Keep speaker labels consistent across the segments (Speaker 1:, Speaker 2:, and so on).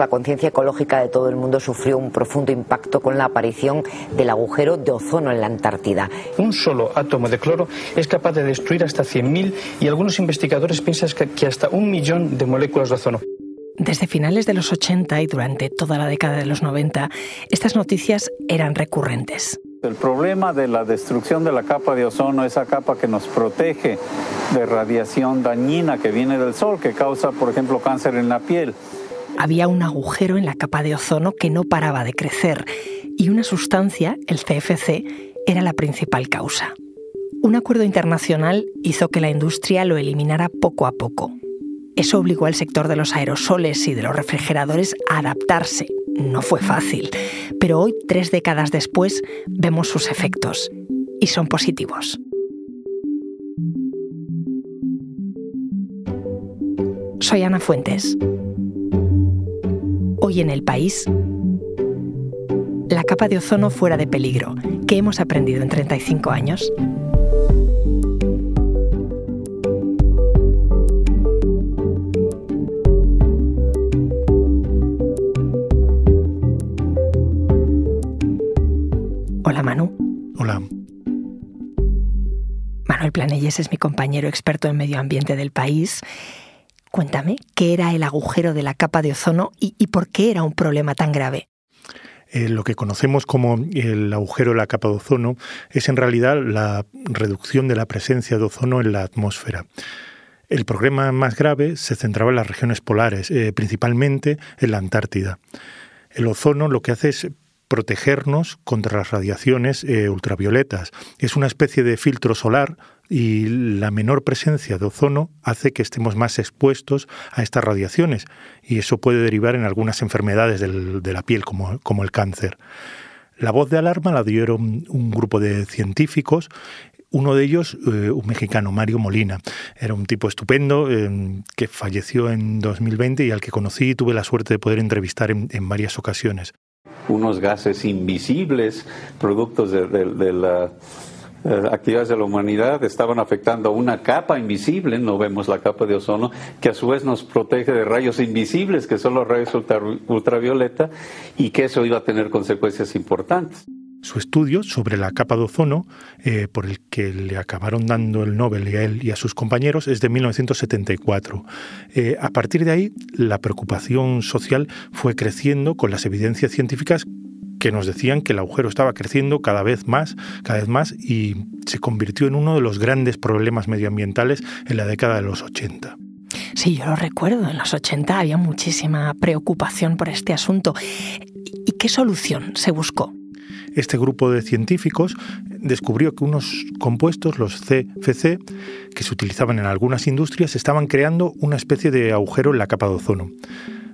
Speaker 1: La conciencia ecológica de todo el mundo sufrió un profundo impacto con la aparición del agujero de ozono en la Antártida.
Speaker 2: Un solo átomo de cloro es capaz de destruir hasta 100.000 y algunos investigadores piensan que hasta un millón de moléculas de ozono.
Speaker 3: Desde finales de los 80 y durante toda la década de los 90, estas noticias eran recurrentes.
Speaker 4: El problema de la destrucción de la capa de ozono, esa capa que nos protege de radiación dañina que viene del sol, que causa, por ejemplo, cáncer en la piel.
Speaker 3: Había un agujero en la capa de ozono que no paraba de crecer y una sustancia, el CFC, era la principal causa. Un acuerdo internacional hizo que la industria lo eliminara poco a poco. Eso obligó al sector de los aerosoles y de los refrigeradores a adaptarse no fue fácil, pero hoy, tres décadas después, vemos sus efectos y son positivos. Soy Ana Fuentes. Hoy en el país, la capa de ozono fuera de peligro. ¿Qué hemos aprendido en 35 años? Manuel Planelles es mi compañero experto en medio ambiente del país. Cuéntame, ¿qué era el agujero de la capa de ozono y, por qué era un problema tan grave?
Speaker 5: Eh, lo que conocemos como el agujero de la capa de ozono es en realidad la reducción de la presencia de ozono en la atmósfera. El problema más grave se centraba en las regiones polares, eh, principalmente en la Antártida. El ozono lo que hace es protegernos contra las radiaciones eh, ultravioletas. Es una especie de filtro solar y la menor presencia de ozono hace que estemos más expuestos a estas radiaciones y eso puede derivar en algunas enfermedades de la piel como, el cáncer. La voz de alarma la dieron un grupo de científicos uno de ellos, eh, un mexicano, Mario Molina. Era un tipo estupendo eh, que falleció en 2020 y al que conocí y tuve la suerte de poder entrevistar en varias ocasiones
Speaker 4: unos gases invisibles, productos de, las eh, actividades de la humanidad, estaban afectando una capa invisible, no vemos la capa de ozono, que a su vez nos protege de rayos invisibles, que son los rayos ultravioleta, y que eso iba a tener consecuencias importantes.
Speaker 5: Su estudio sobre la capa de ozono, eh, por el que le acabaron dando el Nobel a él y a sus compañeros, es de 1974. Eh, a partir de ahí, la preocupación social fue creciendo con las evidencias científicas que nos decían que el agujero estaba creciendo cada vez más, cada vez más, y se convirtió en uno de los grandes problemas medioambientales en la década de los 80.
Speaker 3: Sí, yo lo recuerdo, en los 80 había muchísima preocupación por este asunto. ¿Y qué solución se buscó?
Speaker 5: Este grupo de científicos descubrió que unos compuestos, los CFC, que se utilizaban en algunas industrias, estaban creando una especie de agujero en la capa de ozono.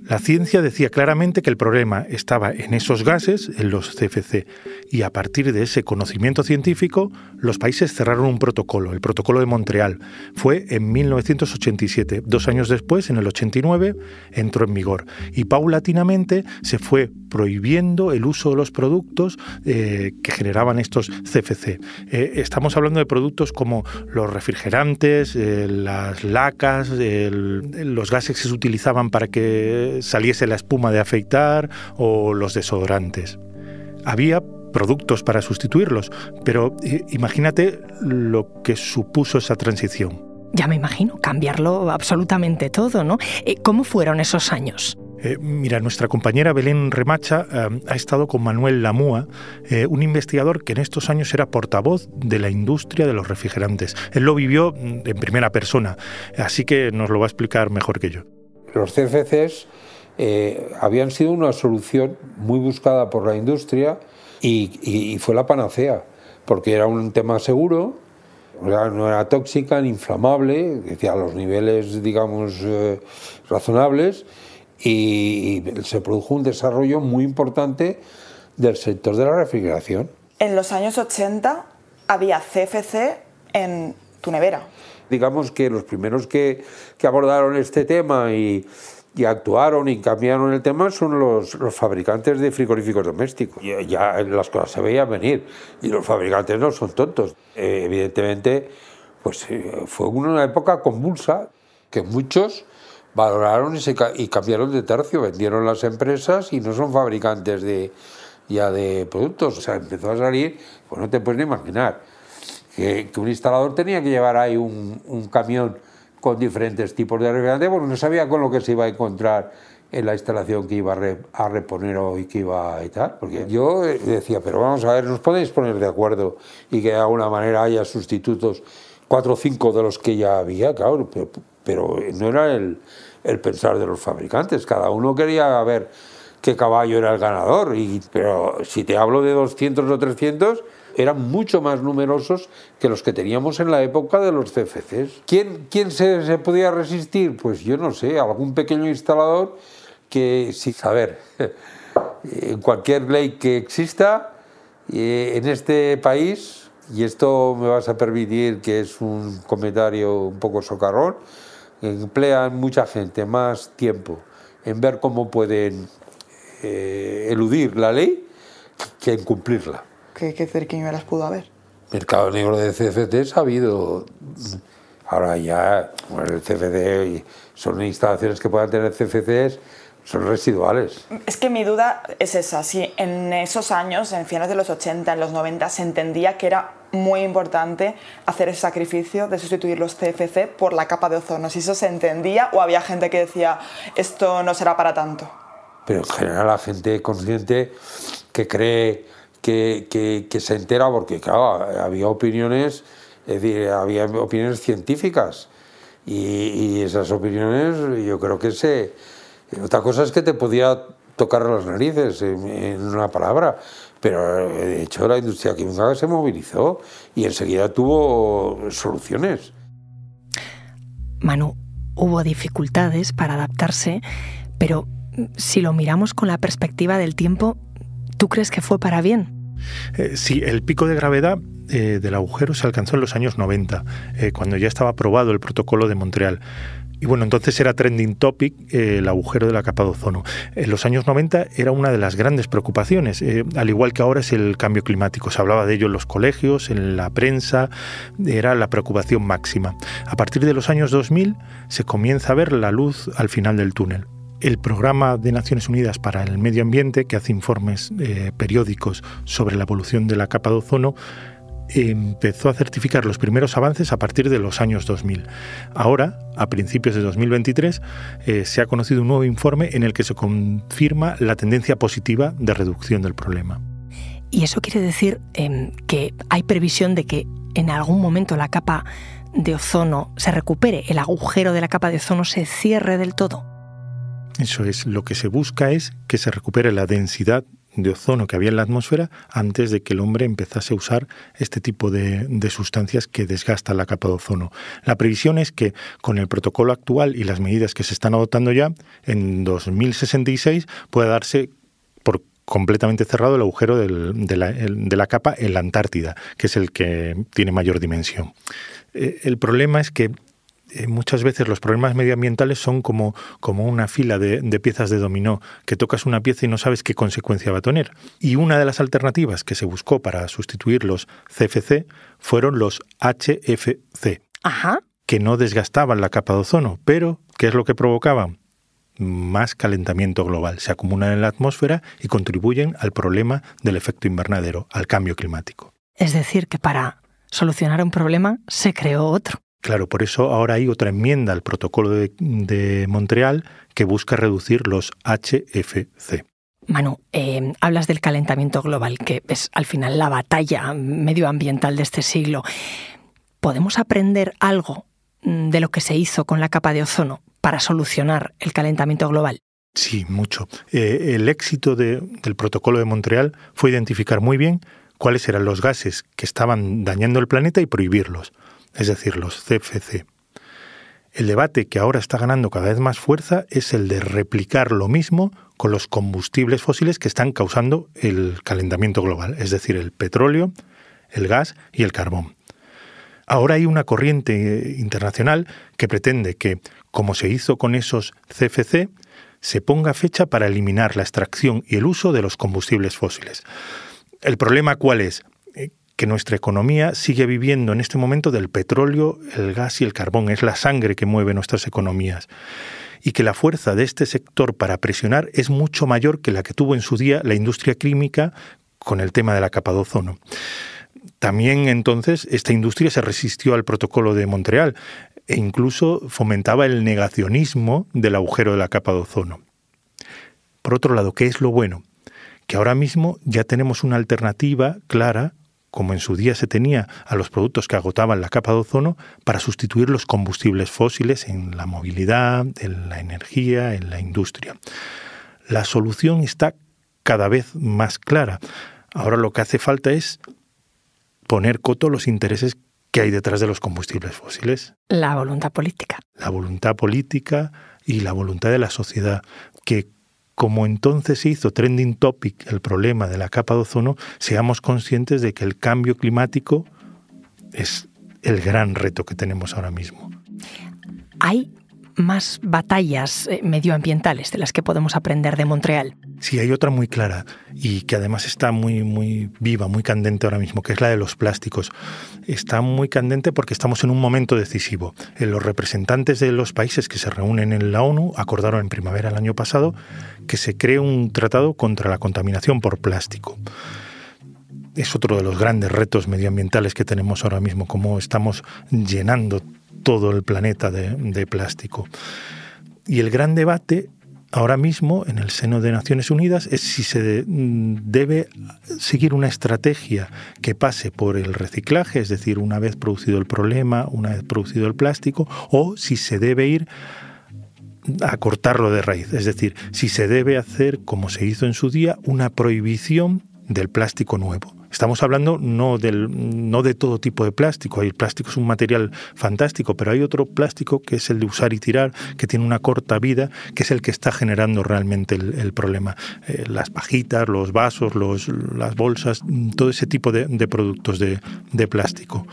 Speaker 5: La ciencia decía claramente que el problema estaba en esos gases, en los CFC, y a partir de ese conocimiento científico, los países cerraron un protocolo, el Protocolo de Montreal. Fue en 1987. Dos años después, en el 89, entró en vigor. Y paulatinamente se fue prohibiendo el uso de los productos eh, que generaban estos CFC. Eh, estamos hablando de productos como los refrigerantes, eh, las lacas, los gases que se utilizaban para que saliese la espuma de afeitar o los desodorantes. Había productos para sustituirlos, pero eh, imagínate lo que supuso esa transición.
Speaker 3: Ya me imagino, cambiarlo absolutamente todo, ¿no? Eh, ¿Cómo fueron esos años?
Speaker 5: Eh, mira, nuestra compañera Belén Remacha ha estado con Manuel Lamúa, un investigador que en estos años era portavoz de la industria de los refrigerantes. Él lo vivió mm, en primera persona, así que nos lo va a explicar mejor que yo.
Speaker 6: Los CFCs eh, habían sido una solución muy buscada por la industria y, fue la panacea, porque era un tema seguro, no era tóxica ni inflamable, decía, a los niveles, digamos, eh, razonables, y, se produjo un desarrollo muy importante del sector de la refrigeración.
Speaker 7: En los años 80 había CFC en tu nevera.
Speaker 6: Digamos que los primeros que, que abordaron este tema y, y actuaron y cambiaron el tema son los, los fabricantes de frigoríficos domésticos. Ya las cosas se veían venir y los fabricantes no son tontos. Eh, evidentemente, pues eh, fue una época convulsa que muchos valoraron y, se, y cambiaron de tercio, vendieron las empresas y no son fabricantes de, ya de productos. O sea, empezó a salir, pues no te puedes ni imaginar, que, un instalador tenía que llevar ahí un, un camión con diferentes tipos de refrigerante porque no sabía con lo que se iba a encontrar en la instalación que iba a, reponer o que iba y tal. Porque yo decía, pero vamos a ver, ¿nos podéis poner de acuerdo y que de alguna manera haya sustitutos, cuatro o cinco de los que ya había, claro, pero, no era el, el, pensar de los fabricantes, cada uno quería ver qué caballo era el ganador, y, pero si te hablo de 200 o 300 eran mucho más numerosos que los que teníamos en la época de los CFCs. ¿Quién, quién se, podía resistir? Pues yo no sé, algún pequeño instalador que, sin saber, en cualquier ley que exista eh, en este país, y esto me vas a permitir que es un comentario un poco socarrón, emplean mucha gente más tiempo en ver cómo pueden eh, eludir la ley que en cumplirla.
Speaker 7: ¿Qué, qué cerquiñuelas pudo haber?
Speaker 6: Mercado negro de CFDs ha habido. Ahora ya, bueno, el CFD son instalaciones que puedan tener CFDs son residuales.
Speaker 7: Es que mi duda es esa, si en esos años, en finales de los 80, en los 90, se entendía que era muy importante hacer ese sacrificio de sustituir los CFC por la capa de ozono, si eso se entendía o había gente que decía esto no será para tanto.
Speaker 6: Pero en general la gente consciente que cree que, que, se entera, porque claro, había opiniones, es decir, había opiniones científicas y, y esas opiniones yo creo que se otra cosa es que te podía tocar las narices en, una palabra, pero de hecho la industria química se movilizó y enseguida tuvo soluciones.
Speaker 3: Manu, hubo dificultades para adaptarse, pero si lo miramos con la perspectiva del tiempo, ¿tú crees que fue para bien?
Speaker 5: Eh, sí, el pico de gravedad eh, del agujero se alcanzó en los años 90, eh, cuando ya estaba aprobado el protocolo de Montreal. Y bueno, entonces era trending topic eh, el agujero de la capa de ozono. En los años 90 era una de las grandes preocupaciones, al igual que ahora es el cambio climático. Se hablaba de ello en los colegios, en la prensa, era la preocupación máxima. A partir de los años 2000 se comienza a ver la luz al final del túnel. El Programa de Naciones Unidas para el Medio Ambiente, que hace informes eh, periódicos sobre la evolución de la capa de ozono, empezó a certificar los primeros avances a partir de los años 2000. Ahora, a principios de 2023, eh, se ha conocido un nuevo informe en el que se confirma la tendencia positiva de reducción del problema.
Speaker 3: ¿Y eso quiere decir em, que hay previsión de que en algún momento la capa de ozono se recupere, el agujero de la capa de ozono se cierre del todo?
Speaker 5: Eso es, lo que se busca es que se recupere la densidad de ozono que había en la atmósfera antes de que el hombre empezase a usar este tipo de, sustancias que desgastan la capa de ozono. La previsión es que con el protocolo actual y las medidas que se están adoptando ya, en 2066 pueda darse por completamente cerrado el agujero de, la, de, la, capa en la Antártida, que es el que tiene mayor dimensión. Eh, el problema es que eh, muchas veces los problemas medioambientales son como, como una fila de, piezas de dominó, que tocas una pieza y no sabes qué consecuencia va a tener. Y una de las alternativas que se buscó para sustituir los CFC fueron los HFC, que no desgastaban la capa de ozono, pero ¿qué es lo que provocaban? Más calentamiento global. Se acumulan en la atmósfera y contribuyen al problema del efecto invernadero, al cambio climático.
Speaker 3: Es decir, que para solucionar un problema se creó otro.
Speaker 5: Claro, por eso ahora hay otra enmienda al protocolo de, Montreal que busca reducir los HFC.
Speaker 3: Manu, eh, hablas del calentamiento global, que es al final la batalla medioambiental de este siglo. ¿Podemos aprender algo mm, de lo que se hizo con la capa de ozono para solucionar el calentamiento global?
Speaker 5: Sí, mucho. Eh, el éxito del protocolo de Montreal fue identificar muy bien cuáles eran los gases que estaban dañando el planeta y prohibirlos es decir, los CFC. El debate que ahora está ganando cada vez más fuerza es el de replicar lo mismo con los combustibles fósiles que están causando el calentamiento global, es decir, el petróleo, el gas y el carbón. Ahora hay una corriente internacional que pretende que, como se hizo con esos CFC, se ponga fecha para eliminar la extracción y el uso de los combustibles fósiles. ¿El problema cuál es? Que nuestra economía sigue viviendo en este momento del petróleo, el gas y el carbón. Es la sangre que mueve nuestras economías. y que la fuerza de este sector para presionar es mucho mayor que la que tuvo en su día la industria química con el tema de la capa de ozono. También entonces esta industria se resistió al protocolo de Montreal e incluso fomentaba el negacionismo del agujero de la capa de ozono. Por otro lado, ¿qué es lo bueno? Que ahora mismo ya tenemos una alternativa clara, como en su día se tenía a los productos que agotaban la capa de ozono, para sustituir los combustibles fósiles en la movilidad, en la energía, en la industria. La solución está cada vez más clara. Ahora lo que hace falta es poner coto a los intereses que hay detrás de los combustibles fósiles.
Speaker 3: La voluntad política.
Speaker 5: La voluntad política y la voluntad de la sociedad, que como entonces hizo trending topic el problema de la capa de ozono, seamos conscientes de que el cambio climático es el gran reto que tenemos ahora mismo.
Speaker 3: Más batallas eh, medioambientales de las que podemos aprender de Montreal.
Speaker 5: Sí, hay otra muy clara y que además está muy, muy viva, muy candente ahora mismo, que es la de los plásticos. Está muy candente porque estamos en un momento decisivo. Eh, los representantes de los países que se reúnen en la ONU acordaron en primavera del año pasado que se cree un tratado contra la contaminación por plástico es otro de los grandes retos medioambientales que tenemos ahora mismo, cómo estamos llenando todo el planeta de, plástico. Y el gran debate ahora mismo en el seno de Naciones Unidas es si se mm, debe seguir una estrategia que pase por el reciclaje, es decir, una vez producido el problema, una vez producido el plástico, o si se debe ir a cortarlo de raíz, es decir, si se debe hacer, como se hizo en su día, una prohibición del plástico nuevo. Estamos hablando no, del, no de todo tipo de plástico. El plástico es un material fantástico, pero hay otro plástico que es el de usar y tirar, que tiene una corta vida, que es el que está generando realmente el, problema. Eh, las pajitas, los vasos, los, las bolsas, todo ese tipo de, productos de, plástico.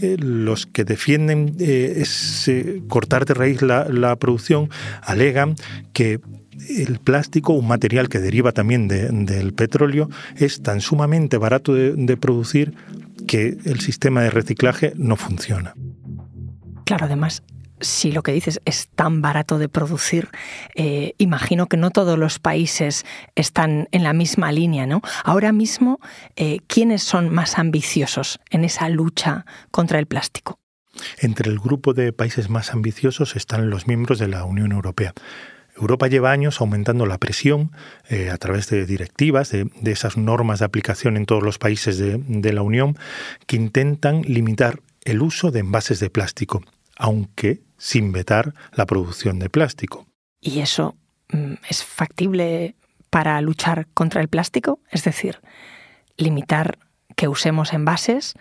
Speaker 5: Eh, los que defienden eh, ese cortar de raíz la, la producción alegan que el plástico, un material que deriva también del petróleo, es tan sumamente barato de, producir que el sistema de reciclaje no funciona.
Speaker 3: Claro, además, si lo que dices es tan barato de producir, eh, imagino que no todos los países están en la misma línea, ¿no? Ahora mismo, eh, ¿quiénes son más ambiciosos en esa lucha contra el plástico?
Speaker 5: Entre el grupo de países más ambiciosos están los miembros de la Unión Europea. Europa lleva años aumentando la presión eh, a través de directivas, de, esas normas de aplicación en todos los países de, la Unión, que intentan limitar el uso de envases de plástico, aunque sin vetar la producción de plástico.
Speaker 3: ¿Y eso mm, es factible para luchar contra el plástico? Es decir, limitar que usemos envases,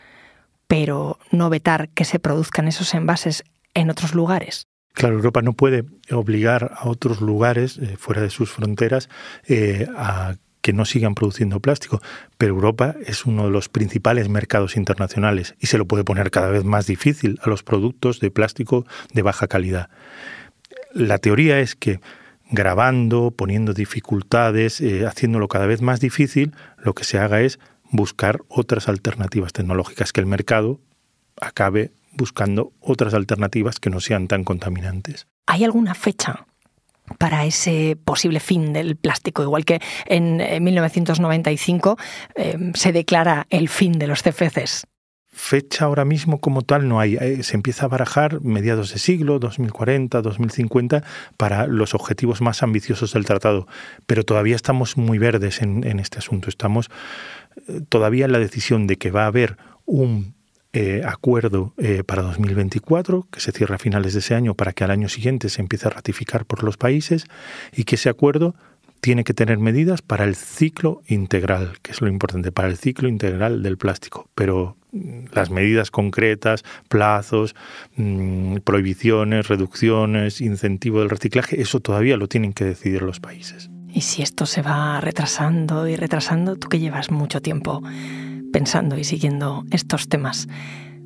Speaker 3: pero no vetar que se produzcan esos envases en otros lugares.
Speaker 5: Claro, Europa no puede obligar a otros lugares eh, fuera de sus fronteras eh, a que no sigan produciendo plástico, pero Europa es uno de los principales mercados internacionales y se lo puede poner cada vez más difícil a los productos de plástico de baja calidad. La teoría es que grabando, poniendo dificultades, eh, haciéndolo cada vez más difícil, lo que se haga es buscar otras alternativas tecnológicas, que el mercado acabe buscando otras alternativas que no sean tan contaminantes.
Speaker 3: ¿Hay alguna fecha para ese posible fin del plástico, igual que en 1995 eh, se declara el fin de los CFCs.
Speaker 5: Fecha ahora mismo como tal no hay. Eh, se empieza a barajar mediados de siglo, 2040, 2050, para los objetivos más ambiciosos del tratado. Pero todavía estamos muy verdes en, en este asunto. Estamos eh, todavía en la decisión de que va a haber un eh, acuerdo eh, para 2024, que se cierra a finales de ese año para que al año siguiente se empiece a ratificar por los países y que ese acuerdo tiene que tener medidas para el ciclo integral, que es lo importante, para el ciclo integral del plástico. Pero mm, las medidas concretas, plazos, mm, prohibiciones, reducciones, incentivo del reciclaje, eso todavía lo tienen que decidir los países.
Speaker 3: Y si esto se va retrasando y retrasando, tú que llevas mucho tiempo pensando y siguiendo estos temas,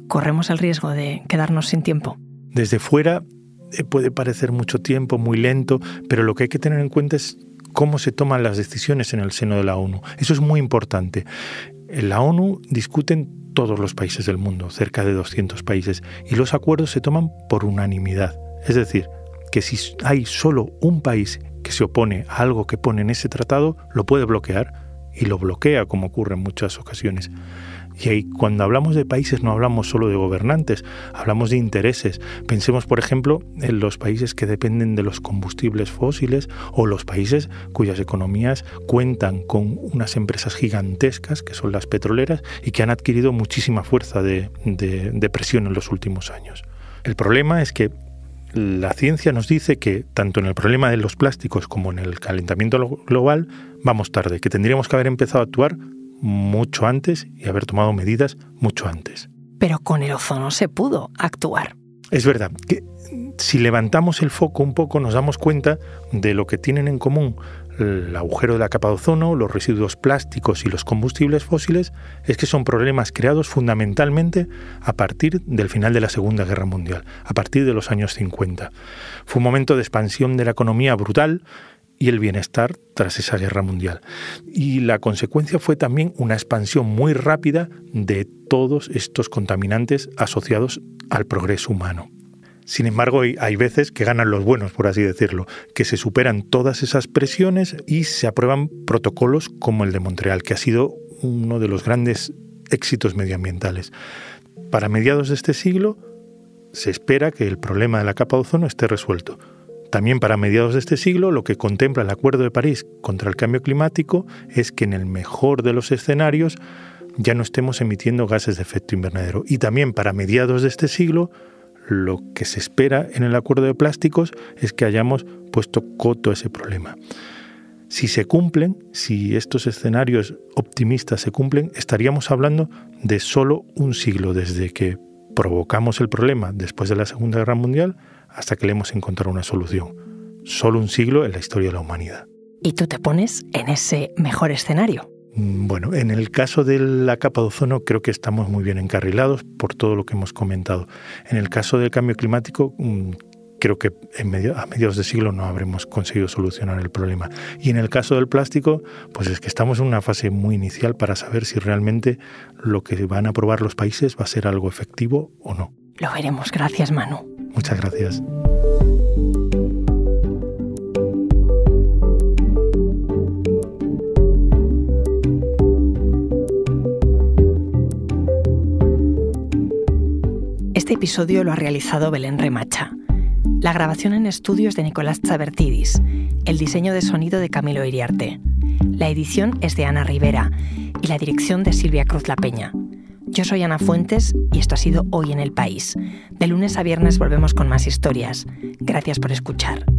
Speaker 3: ¿corremos el riesgo de quedarnos sin tiempo?
Speaker 5: Desde fuera eh, puede parecer mucho tiempo, muy lento, pero lo que hay que tener en cuenta es cómo se toman las decisiones en el seno de la ONU. Eso es muy importante. En la ONU discuten todos los países del mundo, cerca de 200 países, y los acuerdos se toman por unanimidad. Es decir, que si hay solo un país que se opone a algo que pone en ese tratado, lo puede bloquear y lo bloquea como ocurre en muchas ocasiones. Y ahí, cuando hablamos de países no hablamos solo de gobernantes, hablamos de intereses. Pensemos, por ejemplo, en los países que dependen de los combustibles fósiles o los países cuyas economías cuentan con unas empresas gigantescas, que son las petroleras, y que han adquirido muchísima fuerza de, de presión en los últimos años. El problema es que la ciencia nos dice que tanto en el problema de los plásticos como en el calentamiento global vamos tarde, que tendríamos que haber empezado a actuar mucho antes y haber tomado medidas mucho antes.
Speaker 3: Pero con el ozono se pudo actuar.
Speaker 5: Es verdad que si levantamos el foco un poco nos damos cuenta de lo que tienen en común el agujero de la capa de ozono, los residuos plásticos y los combustibles fósiles, es que son problemas creados fundamentalmente a partir del final de la Segunda Guerra Mundial, a partir de los años 50. Fue un momento de expansión de la economía brutal y el bienestar tras esa guerra mundial. Y la consecuencia fue también una expansión muy rápida de todos estos contaminantes asociados al progreso humano. Sin embargo, hay veces que ganan los buenos, por así decirlo, que se superan todas esas presiones y se aprueban protocolos como el de Montreal, que ha sido uno de los grandes éxitos medioambientales. Para mediados de este siglo se espera que el problema de la capa de ozono esté resuelto. También para mediados de este siglo lo que contempla el Acuerdo de París contra el cambio climático es que en el mejor de los escenarios ya no estemos emitiendo gases de efecto invernadero. Y también para mediados de este siglo lo que se espera en el acuerdo de plásticos es que hayamos puesto coto a ese problema. Si se cumplen, si estos escenarios optimistas se cumplen, estaríamos hablando de solo un siglo desde que provocamos el problema después de la Segunda Guerra Mundial hasta que le hemos encontrado una solución. Solo un siglo en la historia de la humanidad.
Speaker 3: ¿Y tú te pones en ese mejor escenario?
Speaker 5: Mm, bueno, en el caso de la capa de ozono creo que estamos muy bien encarrilados por todo lo que hemos comentado. En el caso del cambio climático mm, creo que a mediados de siglo no habremos conseguido solucionar el problema. Y en el caso del plástico, pues es que estamos en una fase muy inicial para saber si realmente lo que van a aprobar los países va a ser algo efectivo o no.
Speaker 3: Lo veremos. Gracias, Manu.
Speaker 5: Muchas gracias.
Speaker 3: Este episodio lo ha realizado Belén Remacha. La grabación en estudio es de Nicolás Chabertidis, el diseño de sonido de Camilo Iriarte. La edición es de Ana Rivera y la dirección de Silvia Cruz La Peña. Yo soy Ana Fuentes y esto ha sido Hoy en el País. De lunes a viernes volvemos con más historias. Gracias por escuchar.